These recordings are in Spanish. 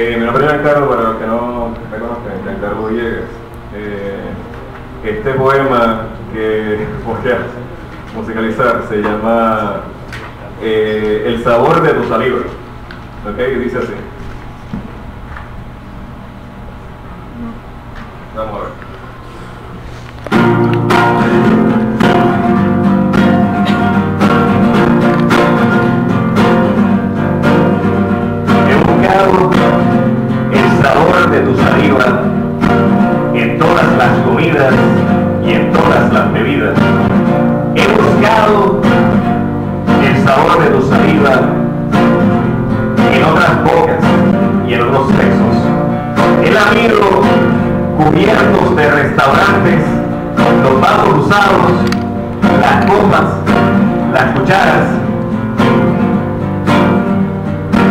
nombre es Giancarlo, para los que no me conozcan, Giancarlo Villegas. Eh, este poema que voy a musicalizar se llama eh, El sabor de tu saliva. ¿Ok? Dice así. Vamos a ver. Las bebidas. He buscado el sabor de tu saliva en otras bocas y en otros sexos. He lamido cubiertos de restaurantes, los vasos usados, las copas, las cucharas.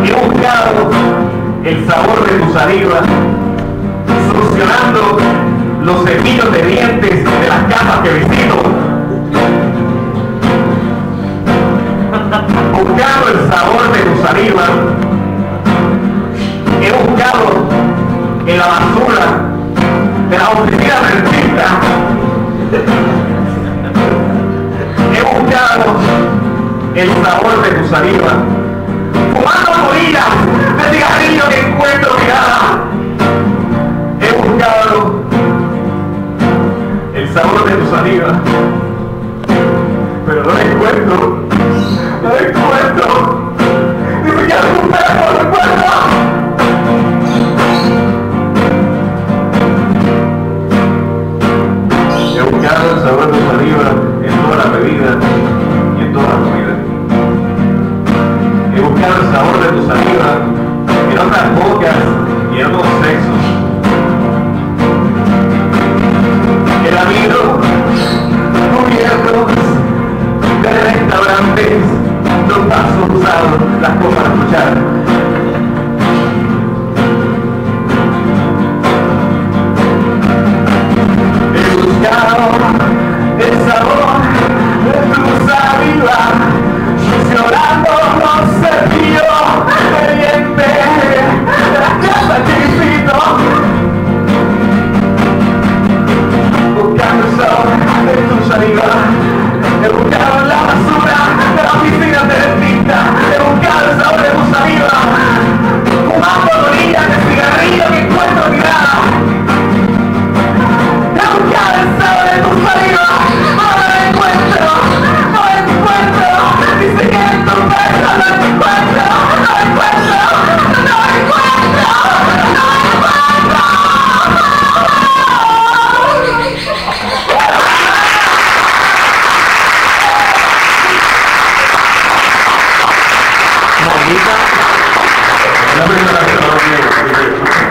He buscado el sabor de tu saliva solucionando los cepillos de dientes de las casas que visito. Buscando el sabor de tu saliva, saliva, pero no lo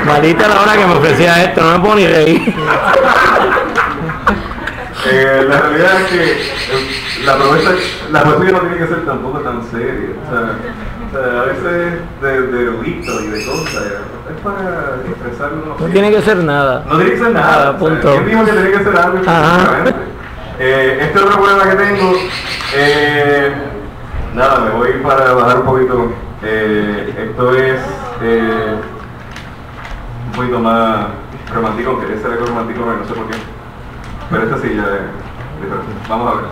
Maldita, La hora que me ofrecía esto, no me puedo ni reír. Eh, la realidad es que eh, la promesa, la poesía no tiene que ser tampoco tan seria. O sea, o sea, a veces de, de erudito y de cosas. Es para expresarlo. No tiene que ser nada. No tiene que ser nada. Nada, o sea, punto. ¿Quién dijo que tiene que ser algo Ajá. específicamente? Eh, este otro problema que tengo, eh, nada, me voy para bajar un poquito. Eh, esto es eh, un poquito más romántico, aunque ese era romántico, no sé por qué. Pero esta sí ya es diferente. Vamos a ver.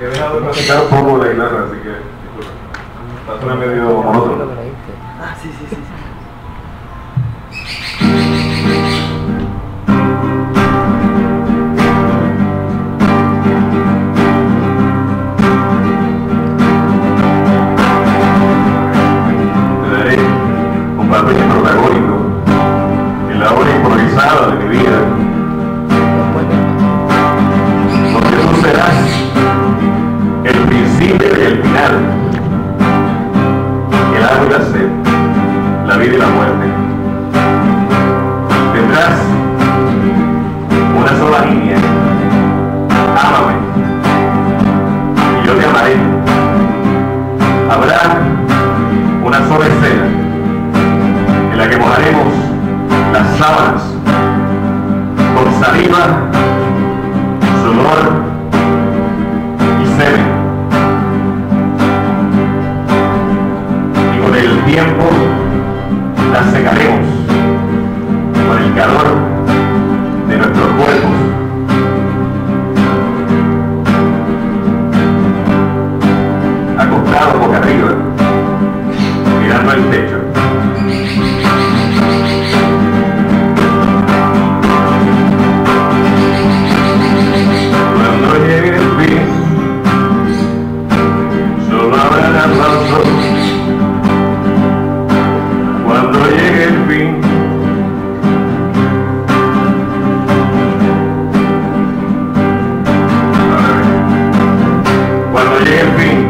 He dejado de practicar un poco la guitarra, así que disculpa. Está medio monótono. Ah, sí, sí, sí. El agua y la sed, la vida y la muerte. Tendrás una sola línea, ámame, y yo te amaré. Habrá una sola escena con el cuando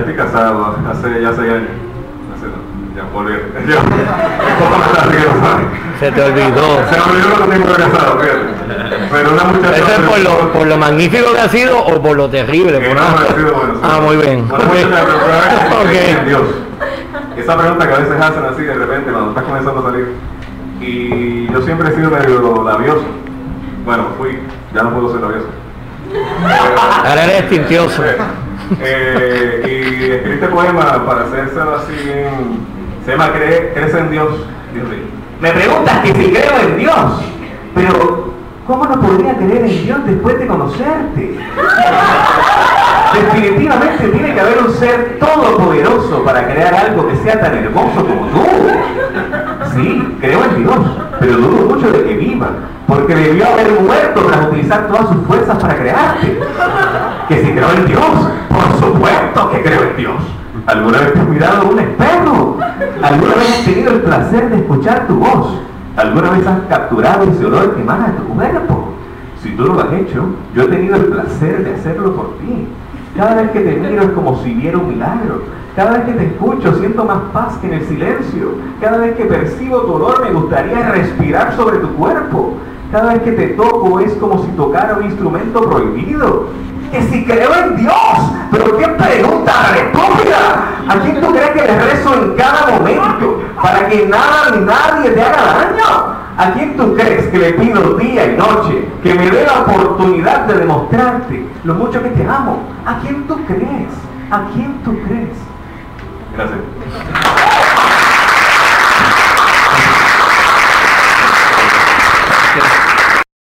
estoy casado, hace ya seis años. Hace, ya volver. Ya. Se te olvidó. Se me olvidó que tengo casado, fíjate. Pero una muchacha. ¿Eso es por lo, por lo magnífico que ha sido o por lo terrible? Que Por no ha sido bueno, sí. Ah, muy bien. Una muchacha, pero probablemente Ok. en Dios. Esa pregunta que a veces hacen así de repente cuando estás comenzando a salir. Y yo siempre he sido medio labioso. Bueno, fui, ya no puedo ser labioso. Ahora eres tintioso. Eh, y escribiste poema para hacérselo así bien. Se llama Cre- Crece en Dios. Me preguntas que si creo en Dios, pero ¿cómo no podría creer en Dios después de conocerte? Definitivamente tiene que haber un ser todopoderoso para crear algo que sea tan hermoso como tú. Sí, creo en Dios, pero dudo mucho de que viva, porque debió haber muerto tras utilizar todas sus fuerzas para crearte. Que si creo en Dios, por supuesto que creo en Dios. ¿Alguna vez te has mirado un espejo? ¿Alguna vez has tenido el placer de escuchar tu voz? ¿Alguna vez has capturado ese olor que emana de tu cuerpo? Si tú no lo has hecho, yo he tenido el placer de hacerlo por ti. Cada vez que te miro es como si viera un milagro. Cada vez que te escucho siento más paz que en el silencio. Cada vez que percibo tu olor me gustaría respirar sobre tu cuerpo. Cada vez que te toco es como si tocara un instrumento prohibido. Que si creo en Dios, pero qué pregunta estúpida. ¿A quién tú crees que le rezo en cada momento para que nada ni nadie te haga daño? ¿A quién tú crees que le pido día y noche que me dé la oportunidad de demostrarte lo mucho que te amo? ¿A quién tú crees? ¿A quién tú crees? Gracias.